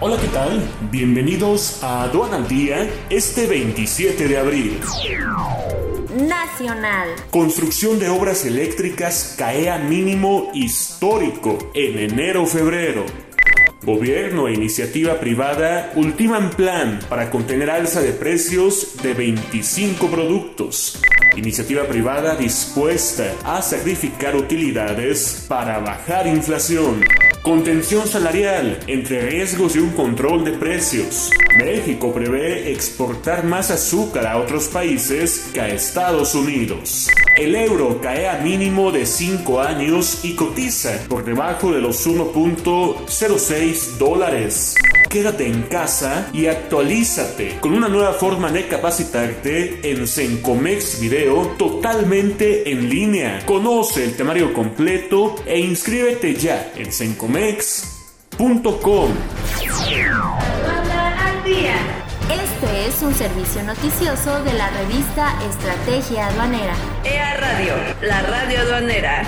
Hola, ¿qué tal? Bienvenidos a Aduana al Día este 27 de abril. Nacional. Construcción de obras eléctricas cae a mínimo histórico en enero-febrero. Gobierno e iniciativa privada ultiman plan para contener alza de precios de 25 productos. Iniciativa privada dispuesta a sacrificar utilidades para bajar inflación. Contención salarial entre riesgos y un control de precios. México prevé exportar más azúcar a otros países que a Estados Unidos. El euro cae a mínimo de 5 años y cotiza por debajo de los 1.06 dólares. Quédate en casa y actualízate con una nueva forma de capacitarte en Sencomex Video totalmente en línea. Conoce el temario completo e inscríbete ya en sencomex.com. Este es un servicio noticioso de la revista Estrategia Aduanera. EA Radio, la radio aduanera.